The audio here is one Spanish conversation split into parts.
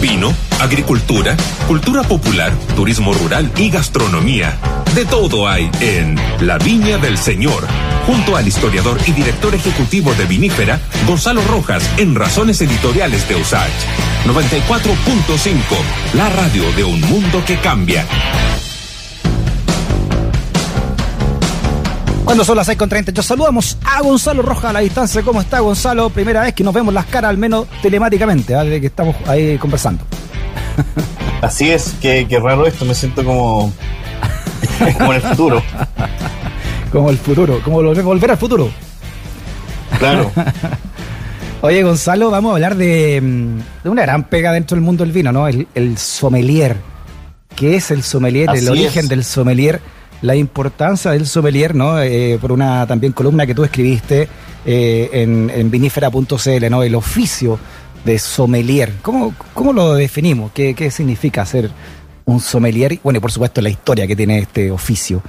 Vino, agricultura, cultura popular, turismo rural y gastronomía. De todo hay en La Viña del Señor, junto al historiador y director ejecutivo de Vinífera, Gonzalo Rojas, en Razones Editoriales de Usach. 94.5, la radio de un mundo que cambia. Cuando son las 6.30, yo saludamos a Gonzalo Rojas a la distancia. ¿Cómo está Gonzalo? Primera vez que nos vemos las caras, al menos telemáticamente, ¿vale? de que estamos ahí conversando. Así es, qué, raro esto, me siento como, como en el futuro. como el futuro, como volver al futuro. Claro. Oye, Gonzalo, vamos a hablar de, mm, una gran pega dentro del mundo del vino, ¿no? El, sommelier. ¿Qué es el sommelier? el origen del sommelier la importancia del sommelier, ¿no? Eh, por una también columna que tú escribiste eh, en, en vinífera.cl, ¿no? El oficio de sommelier. ¿Cómo, cómo lo definimos? ¿Qué, ¿Qué, significa ser un sommelier? Bueno, y por supuesto la historia que tiene este oficio.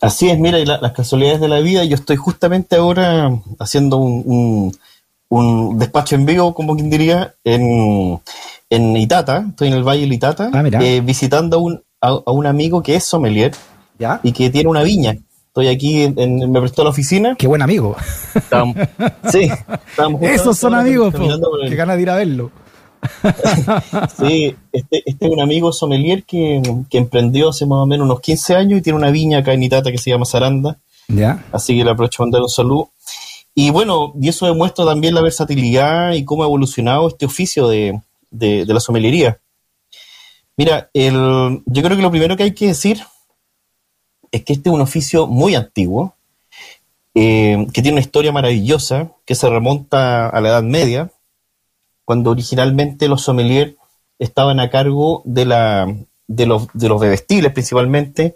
Así es, mira, y las casualidades de la vida. Yo estoy justamente ahora haciendo un, un, despacho en vivo, como quien diría, en, en Itata, estoy en el Valle de Itata, ah, eh, visitando un, a, un amigo que es sommelier ¿Ya? y que tiene una viña. Estoy aquí, en, me prestó la oficina. Qué buen amigo. sí, Esos son amigos, que ganas de ir a verlo. sí, este, este, es un amigo sommelier que, emprendió hace más o menos unos 15 años y tiene una viña acá en Itata que se llama Saranda. ¿Ya? Así que le aprovecho para mandar un saludo. Y bueno, y eso demuestra también la versatilidad y cómo ha evolucionado este oficio de, de, de la sommeliería. Mira, el, yo creo que lo primero que hay que decir es que este es un oficio muy antiguo, eh, que tiene una historia maravillosa, que se remonta a la Edad Media, cuando originalmente los sommeliers estaban a cargo de, la, de, los, de los bebestibles principalmente,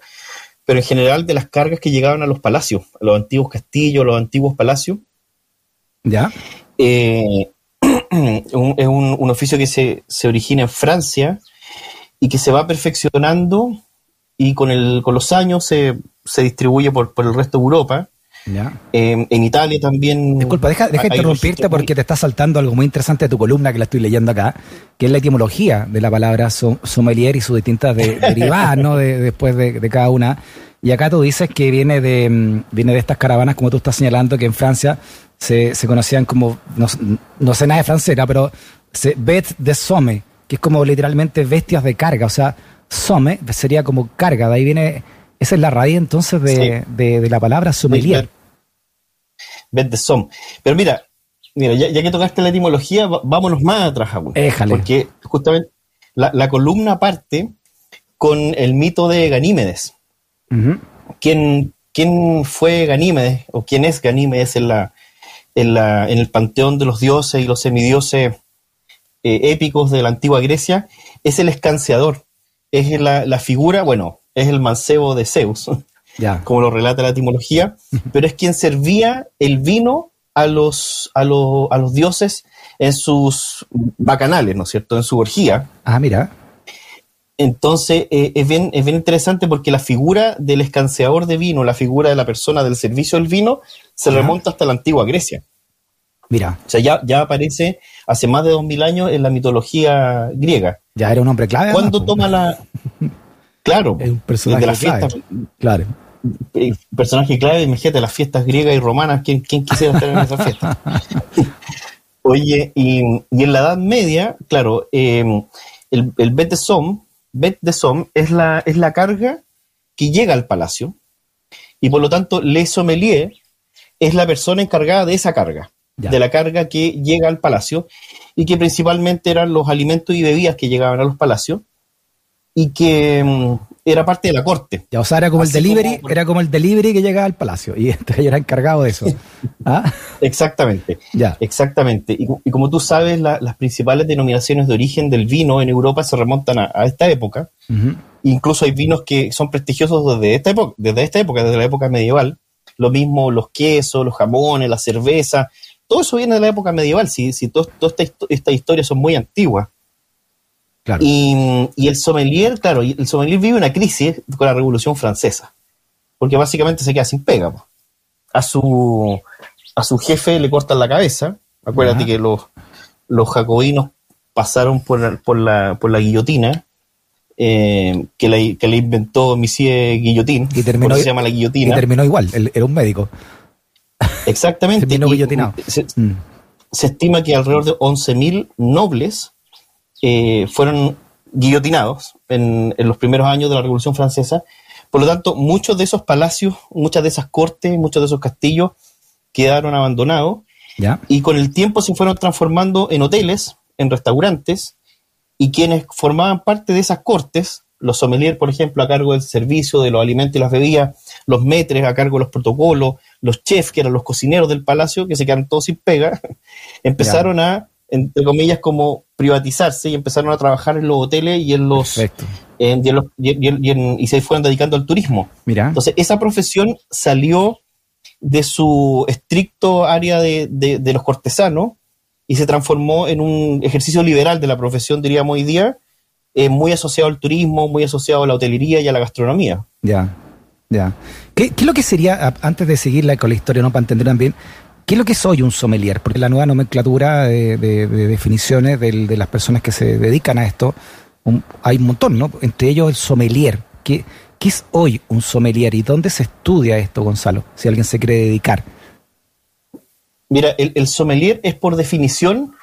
pero en general de las cargas que llegaban a los palacios, a los antiguos castillos, a los antiguos palacios. ¿Ya? Eh, es un, oficio que se, se origina en Francia y que se va perfeccionando y con, el, con los años se, se distribuye por, por, el resto de Europa. Eh, en Italia también. Disculpa, deja, deja interrumpirte porque te está saltando algo muy interesante de tu columna que la estoy leyendo acá, que es la etimología de la palabra sommelier y sus distintas derivadas, ¿no? De, después de, de, cada una. Y acá tú dices que viene de, mm, viene de estas caravanas, como tú estás señalando, que en Francia se, se conocían como, no, no sé nada de francera, pero se, bet de somme, que es como literalmente bestias de carga, o sea, some sería como carga, de ahí viene, esa es la raíz entonces de, la palabra sommelier. Bet de som. Pero mira, mira, ya, que tocaste la etimología, vámonos más atrás aún. Porque justamente la, columna parte con el mito de Ganímedes. ¿Quién, fue Ganímedes o quién es Ganímedes en, la, en, la, en el panteón de los dioses y los semidioses eh, épicos de la antigua Grecia, es el escanciador. Es la, figura, bueno, es el mancebo de Zeus, como lo relata la etimología, pero es quien servía el vino a los, a, a los dioses en sus bacanales, ¿no es cierto? En su orgía. Ah, mira. Entonces, eh, es, bien, es bien interesante porque la figura del escanciador de vino, la figura de la persona del servicio del vino, se remonta hasta la antigua Grecia. Mira. O sea, ya, ya aparece hace más de dos mil años en la mitología griega. Ya era un hombre clave. Cuando toma la. Claro, un personaje de la fiesta. Claro. Personaje clave, imagínate, las fiestas griegas y romanas, ¿quién, quién quisiera estar en esa fiesta? Oye, y, en la Edad Media, claro, em, el, el bet de som, bet de som es la, es la carga que llega al palacio, y por lo tanto, le sommelier es la persona encargada de esa carga de la carga que llega al palacio y que principalmente eran los alimentos y bebidas que llegaban a los palacios y que mm, era parte de la corte. Ya, o sea, era como el delivery, era como el delivery que llegaba al palacio y entonces era encargado de eso. ¿Ah? Exactamente. Ya. Exactamente. Y, como tú sabes, las principales denominaciones de origen del vino en Europa se remontan a, esta época. Incluso hay vinos que son prestigiosos desde esta época, desde esta época, desde la época medieval. Lo mismo los quesos, los jamones, la cerveza, todo eso viene de la época medieval, si, si todas estas historias son muy antiguas. Y, el sommelier, claro, el sommelier vive una crisis con la Revolución Francesa, porque básicamente se queda sin pega. A su, a su jefe le cortan la cabeza. Acuérdate que los, los jacobinos pasaron por, por, la, por la guillotina, eh, que, le, que, inventó Monsieur Guillotín, y terminó, se llama la guillotina. Y terminó igual, era un médico. Exactamente. Se, mm. se, estima que alrededor de 11.000 nobles eh, fueron guillotinados en, en, los primeros años de la Revolución Francesa. Por lo tanto, muchos de esos palacios, muchas de esas cortes, muchos de esos castillos quedaron abandonados y con el tiempo se fueron transformando en hoteles, en restaurantes, y quienes formaban parte de esas cortes, los sommeliers, por ejemplo, a cargo del servicio de los alimentos y las bebidas, los metres a cargo de los protocolos, los chefs, que eran los cocineros del palacio, que se quedaron todos sin pega, empezaron a, entre comillas, como privatizarse y empezaron a trabajar en los hoteles y en los... y, se fueron dedicando al turismo. Mira. Entonces, esa profesión salió de su estricto área de, de, los cortesanos y se transformó en un ejercicio liberal de la profesión, diríamos hoy día, eh, muy asociado al turismo, muy asociado a la hotelería y a la gastronomía. Ya, ya. ¿Qué, ¿Qué, es lo que sería, antes de seguir con la historia, ¿no? para entender también, qué es lo que soy un sommelier? Porque la nueva nomenclatura de, definiciones de, las personas que se dedican a esto, hay un montón, ¿no? Entre ellos el sommelier. ¿Qué, ¿Qué es hoy un sommelier y dónde se estudia esto, Gonzalo, si alguien se quiere dedicar? Mira, el, sommelier es por definición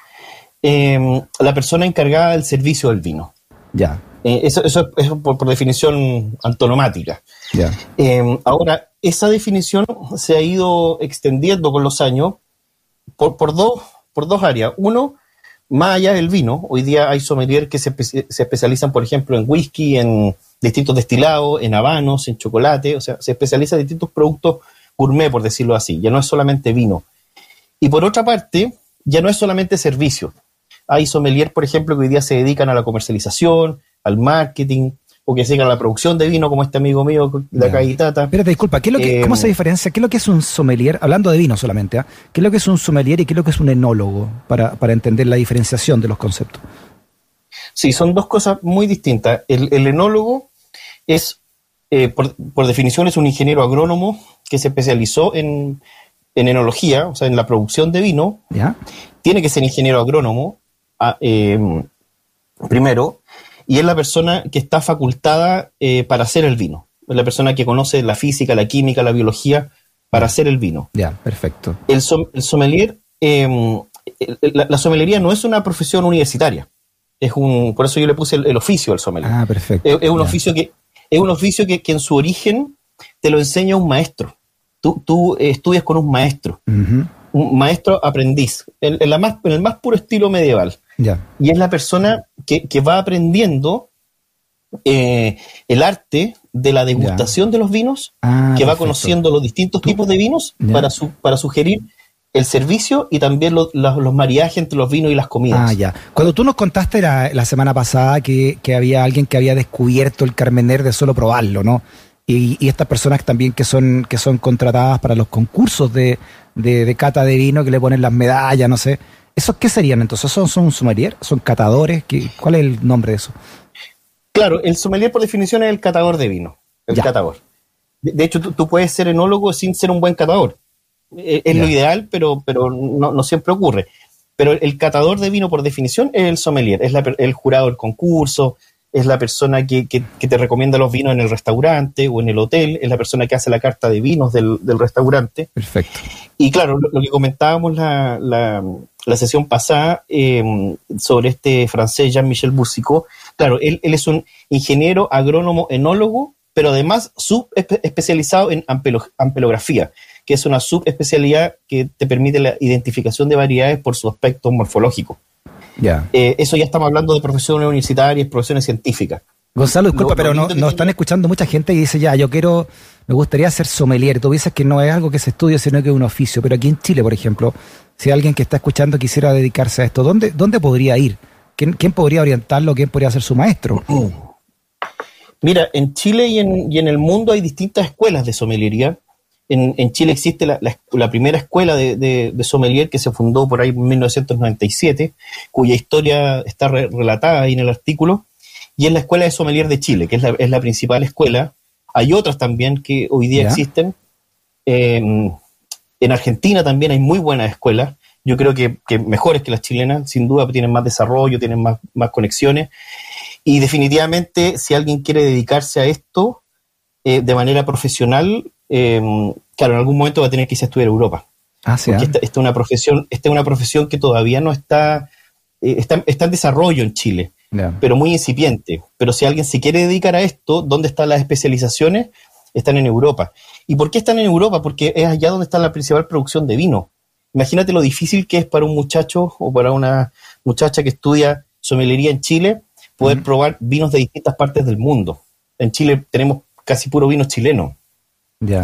em, la persona encargada del servicio del vino. Ya. Eh, eso, es por, definición antonomática. Ya. Em, ahora, esa definición se ha ido extendiendo con los años por, por, dos, por dos áreas. Uno, más allá del vino, hoy día hay sommelier que se, se especializan, por ejemplo, en whisky, en distintos destilados, en habanos, en chocolate, o sea, se especializa en distintos productos gourmet, por decirlo así, ya no es solamente vino. Y por otra parte, ya no es solamente servicio. Hay sommelier, por ejemplo, que hoy día se dedican a la comercialización, al marketing, o que se dedican a la producción de vino, como este amigo mío de acá y Tata. Espérate, disculpa, ¿qué es lo que, ¿cómo se em, diferencia? ¿Qué es lo que es un sommelier? Hablando de vino solamente, ¿ah? ¿qué es lo que es un sommelier y qué es lo que es un enólogo? Para, para entender la diferenciación de los conceptos. Sí, son dos cosas muy distintas. El, enólogo es, eh, por, definición, es un ingeniero agrónomo que se especializó en, enología, o sea, en la producción de vino. ¿Ya? Tiene que ser ingeniero agrónomo, ah, em, primero, y es la persona que está facultada eh, para hacer el vino. Es la persona que conoce la física, la química, la biología para hacer el vino. Ya, perfecto. El, sommelier, em, la, la, sommelería no es una profesión universitaria es un, por eso yo le puse el, oficio al sommelier. Ah, perfecto. Es, un oficio que, es un oficio que, en su origen te lo enseña un maestro. Tú, tú estudias con un maestro, un maestro aprendiz, en, la más, en el más puro estilo medieval. Y es la persona que, va aprendiendo eh, el arte de la degustación de los vinos, ah, que va conociendo los distintos tipos de vinos para, su, para sugerir el servicio y también los mariajes entre los vinos y las comidas. Ah, ya. Cuando tú nos contaste la, semana pasada que, había alguien que había descubierto el Carmener de solo probarlo, ¿no? Y, estas personas también que son, que son contratadas para los concursos de, cata de vino, que le ponen las medallas, no sé. ¿Esos qué serían entonces? ¿Son, son sommelier? ¿Son catadores? ¿Cuál es el nombre de eso? Claro, el sommelier por definición es el catador de vino, el catador. De, hecho, tú, puedes ser enólogo sin ser un buen catador. Eh, es lo ideal, pero, pero no, siempre ocurre. Pero el catador de vino, por definición, es el sommelier, es el jurado del concurso, es la persona que, te recomienda los vinos en el restaurante o en el hotel, es la persona que hace la carta de vinos del, restaurante. Perfecto. Y claro, lo, que comentábamos la, la, sesión pasada em, sobre este francés Jean-Michel Boussicot, claro, él, él, es un ingeniero, agrónomo, enólogo, pero además subespecializado en ampelografía que es una subespecialidad que te permite la identificación de variedades por su aspecto morfológico. Eh, eso ya estamos hablando de profesiones universitarias, profesiones científicas. Gonzalo, disculpa, pero no, nos están escuchando mucha gente y dice, ya, yo quiero, me gustaría ser sommelier. Tú dices que no es algo que se estudia, sino que es un oficio. Pero aquí en Chile, por ejemplo, si alguien que está escuchando quisiera dedicarse a esto, ¿dónde, dónde podría ir? ¿Quién, ¿Quién podría orientarlo? ¿Quién podría ser su maestro? Mira, en Chile y en, y en el mundo hay distintas escuelas de sommeliería. En, Chile existe la, primera escuela de, sommelier que se fundó por ahí en 1997, cuya historia está relatada ahí en el artículo, y es la Escuela de Sommelier de Chile, que es la, principal escuela. Hay otras también que hoy día existen. Em, en Argentina también hay muy buenas escuelas. yo creo que, mejores que las chilenas, sin duda tienen más desarrollo, tienen más, más conexiones. Y definitivamente, si alguien quiere dedicarse a esto eh, de manera profesional, eh, claro, en algún momento va a tener que irse a estudiar a Europa. Ah, sí, porque ¿ah? esta, es una profesión, esta es una profesión que todavía no está, eh, está, en desarrollo en Chile, pero muy incipiente. Pero si alguien se quiere dedicar a esto, ¿dónde están las especializaciones? Están en Europa. ¿Y por qué están en Europa? Porque es allá donde está la principal producción de vino. Imagínate lo difícil que es para un muchacho o para una muchacha que estudia somelería en Chile poder probar vinos de distintas partes del mundo. En Chile tenemos casi puro vino chileno,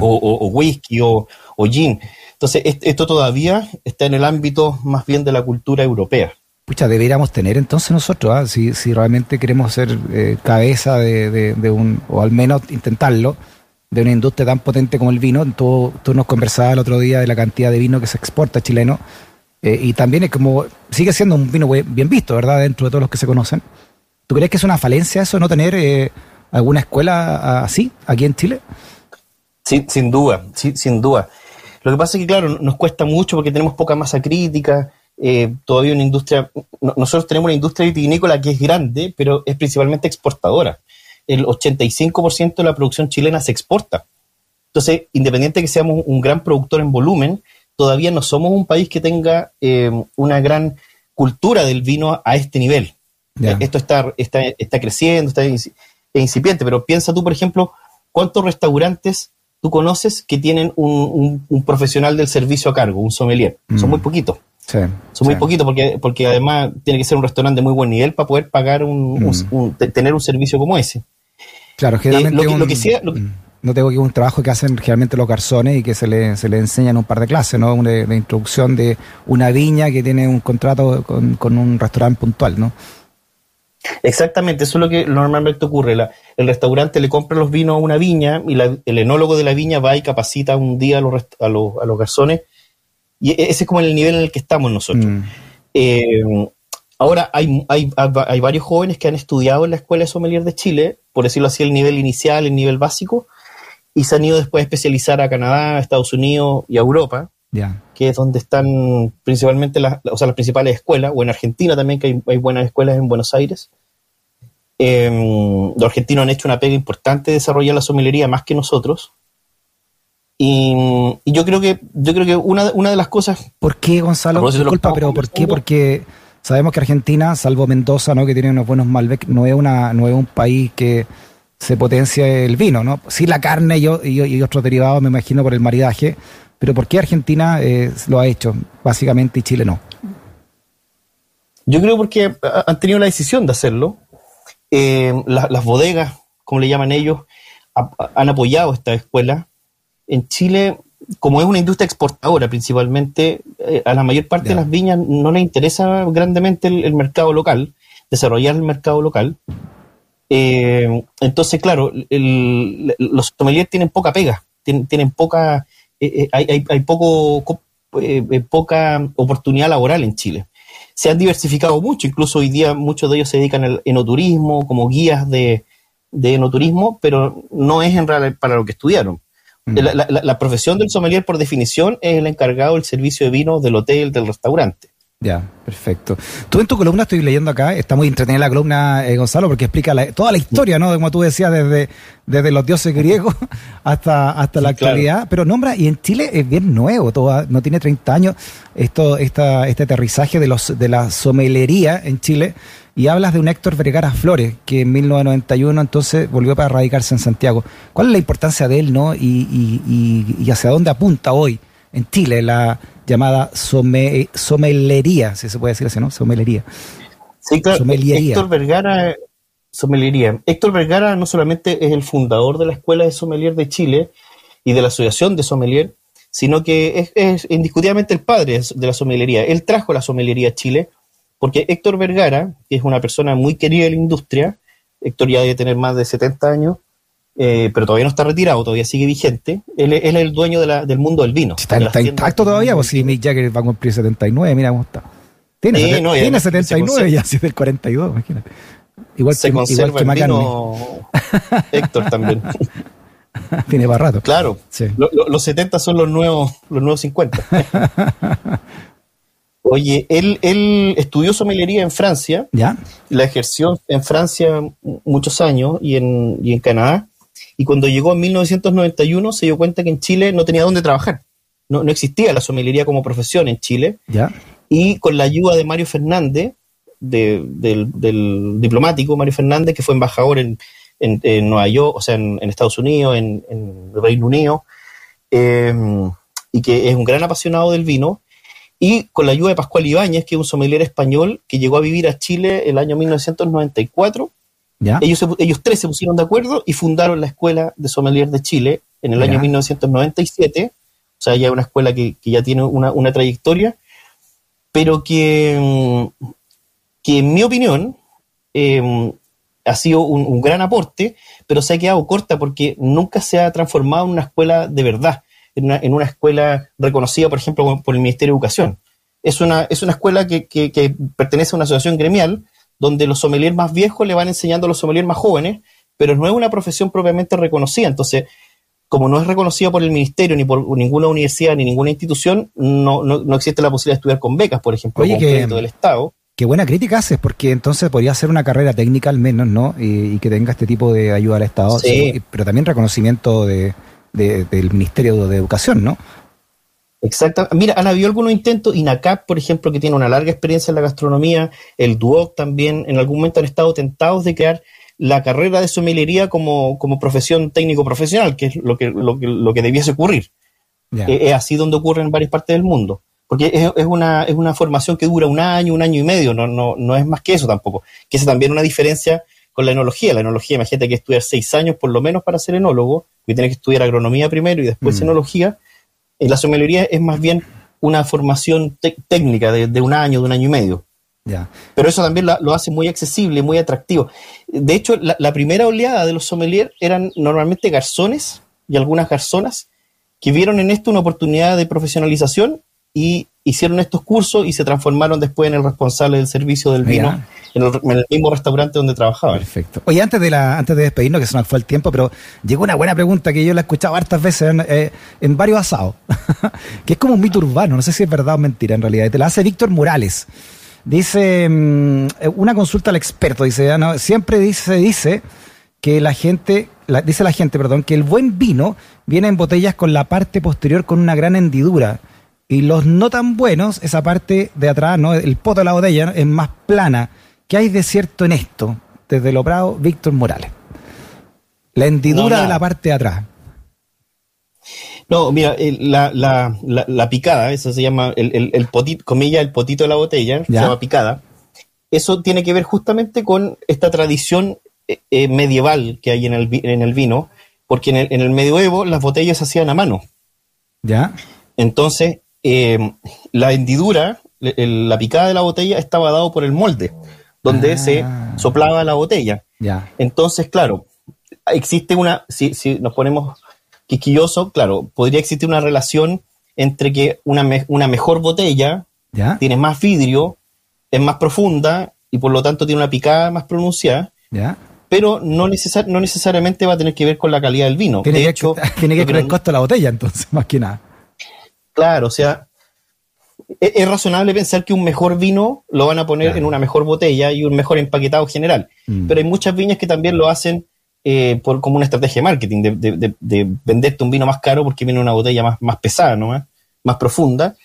o, whisky o, gin. Entonces, esto todavía está en el ámbito más bien de la cultura europea. Pucha, deberíamos tener entonces nosotros, ¿ah? si, realmente queremos ser eh, cabeza de, un, o al menos intentarlo, de una industria tan potente como el vino. Tú, tú nos conversabas el otro día de la cantidad de vino que se exporta chileno. Eh, y también es como, sigue siendo un vino bien visto, ¿verdad? Dentro de todos los que se conocen. ¿Tú crees que es una falencia eso, no tener eh, alguna escuela así aquí en Chile? Sin duda, sí, sin duda. Lo que pasa es que, claro, nos cuesta mucho porque tenemos poca masa crítica, eh, todavía una industria, nosotros tenemos una industria vitivinícola que es grande, pero es principalmente exportadora el 85% de la producción chilena se exporta. Entonces, independiente de que seamos un gran productor en volumen, todavía no somos un país que tenga eh, una gran cultura del vino a este nivel. Esto está, está, está, creciendo, está incipiente, pero piensa tú, por ejemplo, cuántos restaurantes tú conoces que tienen un, profesional del servicio a cargo, un sommelier. Son muy mm. poquitos. Son muy poquitos porque, porque además tiene que ser un restaurante de muy buen nivel para poder pagar un, mm. tener un servicio como ese. Claro, generalmente lo no tengo que un trabajo que hacen generalmente los garzones y que se le, se le enseñan un par de clases, ¿no? De, de introducción de una viña que tiene un contrato con, un restaurante puntual, ¿no? Exactamente, eso es lo que normalmente ocurre. el restaurante le compra los vinos a una viña y el enólogo de la viña va y capacita un día a los, a los, a los garzones y e, ese es como el nivel en el que estamos nosotros. Mm. Eh, ahora, hay, hay, hay, varios jóvenes que han estudiado en la Escuela de Sommelier de Chile, por decirlo así, el nivel inicial, el nivel básico, y se han ido después a especializar a Canadá, a Estados Unidos y a Europa, que es donde están principalmente las, o sea, las principales escuelas, o en Argentina también, que hay, buenas escuelas en Buenos Aires. Em, los argentinos han hecho una pega importante de desarrollar la somelería más que nosotros. Y, yo creo que, yo creo que una, una de las cosas. ¿Por qué, Gonzalo? Disculpa, pero ¿por qué? Porque sabemos que Argentina, salvo Mendoza, ¿no? que tiene unos buenos Malbec, no es una, no es un país que se potencia el vino, ¿no? Sí la carne y, y, otros derivados, me imagino, por el maridaje, pero ¿por qué Argentina eh, lo ha hecho, básicamente, y Chile no? Yo creo porque han tenido la decisión de hacerlo. Eh, las bodegas, como le llaman ellos, han apoyado esta escuela en Chile, como es una industria exportadora principalmente, eh, a la mayor parte de las viñas no les interesa grandemente el, mercado local, desarrollar el mercado local. Eh, entonces, claro, los sommeliers tienen poca pega, tienen, poca, eh, hay, hay, poco, poca oportunidad laboral en Chile. Se han diversificado mucho, incluso hoy día muchos de ellos se dedican al enoturismo, como guías de, de enoturismo, pero no es en realidad para lo que estudiaron. Mm. La, profesión del sommelier, por definición, es el encargado del servicio de vino del hotel, del restaurante. Ya, perfecto. Tú en tu columna estoy leyendo acá, está muy entretenida la columna, eh, Gonzalo, porque explica toda la historia, ¿no? Como tú decías, desde, desde los dioses griegos hasta, hasta la actualidad. Pero nombra, y en Chile es bien nuevo, todo, no tiene 30 años, esto, esta, este aterrizaje de, los, de la somelería en Chile y hablas de un Héctor Vergara Flores, que en 1991 entonces volvió para radicarse en Santiago. ¿Cuál es la importancia de él, no? Y, hacia dónde apunta hoy en Chile la llamada somelería, si se puede decir así, ¿no? Somelería. Sí, claro. Héctor Vergara, somelería. Héctor Vergara no solamente es el fundador de la Escuela de Sommelier de Chile y de la Asociación de Sommelier, sino que es, es indiscutiblemente el padre de la somelería. Él trajo la somelería a Chile porque Héctor Vergara, que es una persona muy querida de la industria, Héctor ya debe tener más de 70 años, eh, pero todavía no está retirado, todavía sigue vigente. Él, es el dueño del mundo del vino. Está, intacto todavía, pues si Mick Jagger va a cumplir 79, mira cómo está. Tiene, tiene 79 ya, si es del 42, imagínate. Igual se que, conserva igual que el vino Héctor también. tiene para rato. Claro, los 70 son los nuevos, los nuevos 50. Oye, él, él estudió somelería en Francia. ¿Ya? La ejerció en Francia muchos años y en, y en Canadá. Y cuando llegó en 1991 se dio cuenta que en Chile no tenía dónde trabajar. No, no existía la somelería como profesión en Chile. ¿Ya? Y con la ayuda de Mario Fernández, del, diplomático Mario Fernández, que fue embajador en, en, Nueva York, o sea, en, Estados Unidos, en, Reino Unido, eh, y que es un gran apasionado del vino, y con la ayuda de Pascual Ibáñez, que es un sommelier español que llegó a vivir a Chile el año 1994. ¿Ya? Ellos, ellos tres se pusieron de acuerdo y fundaron la Escuela de Sommelier de Chile en el año 1997. O sea, ya una escuela que, ya tiene una, trayectoria, pero que, que en mi opinión em, ha sido un, gran aporte, pero se ha quedado corta porque nunca se ha transformado en una escuela de verdad en una, escuela reconocida, por ejemplo, por el Ministerio de Educación. Es una, es una escuela que, pertenece a una asociación gremial donde los sommeliers más viejos le van enseñando a los sommeliers más jóvenes, pero no es una profesión propiamente reconocida. Entonces, como no es reconocida por el ministerio, ni por ninguna universidad, ni ninguna institución, no, no, existe la posibilidad de estudiar con becas, por ejemplo, con crédito del Estado. Qué buena crítica haces, porque entonces podría ser una carrera técnica al menos, ¿no? Y, que tenga este tipo de ayuda al Estado, sí. pero también reconocimiento de, del Ministerio de Educación, ¿no? Exacto. Mira, han habido algunos intentos, INACAP, por ejemplo, que tiene una larga experiencia en la gastronomía, el DUOC también, en algún momento han estado tentados de crear la carrera de somelería como, como profesión técnico-profesional, que es lo que, lo que, lo que debiese ocurrir. Eh, es así donde ocurre en varias partes del mundo. Porque es, es, una, es una formación que dura un año, un año y medio, no, no, no es más que eso tampoco. Que es también una diferencia con la enología. La enología, imagínate que estudiar seis años por lo menos para ser enólogo, que tienes que estudiar agronomía primero y después mm. enología. En la sommelería es más bien una formación técnica de, un año, de un año y medio. Ya. Pero eso también lo hace muy accesible, muy atractivo. De hecho, la, primera oleada de los sommeliers eran normalmente garzones y algunas garzonas que vieron en esto una oportunidad de profesionalización y hicieron estos cursos y se transformaron después en el responsable del servicio del vino en el, mismo restaurante donde trabajaba. Perfecto. Oye, antes de la antes de despedirnos, que se nos fue el tiempo, pero llegó una buena pregunta que yo la he escuchado hartas veces en, eh, varios asados, que es como un mito urbano, no sé si es verdad o mentira en realidad. te la hace Víctor Morales. Dice, mm, una consulta al experto, dice, no, siempre dice, dice que la gente, dice la gente, perdón, que el buen vino viene en botellas con la parte posterior con una gran hendidura. Y los no tan buenos, esa parte de atrás, ¿no? El poto de la botella es más plana ¿Qué hay de cierto en esto? Desde lo bravo, Víctor Morales. La hendidura de la parte de atrás. No, mira, la, picada, eso se llama el, el, potito, comilla, el potito de la botella, se llama picada. Eso tiene que ver justamente con esta tradición eh, eh, medieval que hay en el, en el vino, porque en el, en el medioevo las botellas se hacían a mano. ¿Ya? Entonces, eh, la hendidura, la picada de la botella estaba dado por el molde donde se ah. soplaba la botella. Entonces, claro, existe una, si, si nos ponemos quisquilloso, claro, podría existir una relación entre que una, una mejor botella tiene más vidrio, es más profunda y por lo tanto tiene una picada más pronunciada. Pero no, no necesariamente va a tener que ver con la calidad del vino. Tiene de que, hecho, tiene que ver con el costo de la botella, entonces, más que nada. Claro, o sea, es, razonable pensar que un mejor vino lo van a poner en una mejor botella y un mejor empaquetado general. Mm. Pero hay muchas viñas que también lo hacen eh, por, como una estrategia de marketing, de, venderte un vino más caro porque viene una botella más, más pesada, ¿no? más profunda.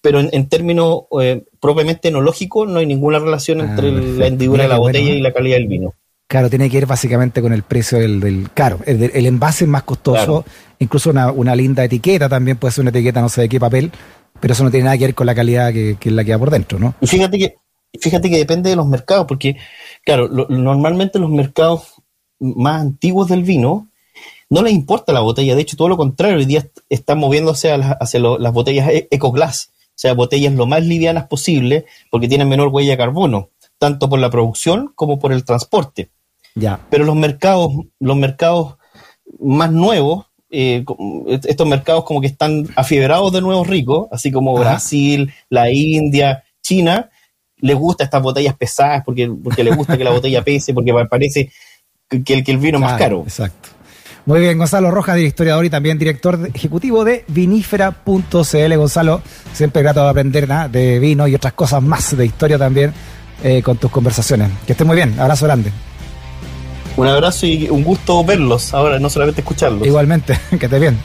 Pero en, términos eh, propiamente enológicos no hay ninguna relación ah, entre la hendidura de la botella y la calidad del vino. Claro, tiene que ir básicamente con el precio del, del caro. El, envase es más costoso, incluso una, una, linda etiqueta también puede ser una etiqueta no sé de qué papel, pero eso no tiene nada que ver con la calidad que, que es la que por dentro, ¿no? Y fíjate que, fíjate que depende de los mercados, porque, claro, normalmente los mercados más antiguos del vino no les importa la botella, de hecho, todo lo contrario, hoy día están moviéndose hacia las botellas e, EcoGlass, o sea, botellas lo más livianas posible, porque tienen menor huella de carbono, tanto por la producción como por el transporte. Ya. Pero los mercados, los mercados más nuevos, eh, estos mercados como que están afibrados de nuevos ricos, así como Brasil, la India, China, les gusta estas botellas pesadas porque, porque les gusta que la botella pese, porque parece que el, que el vino claro, más caro. Exacto. Muy bien, Gonzalo Rojas, historiador y también director ejecutivo de vinífera.cl. Gonzalo, siempre grato de aprender ¿ah? de vino y otras cosas más de historia también eh, con tus conversaciones. Que estés muy bien, abrazo grande. Un abrazo y un gusto verlos ahora, no solamente escucharlos. Igualmente, que estés bien.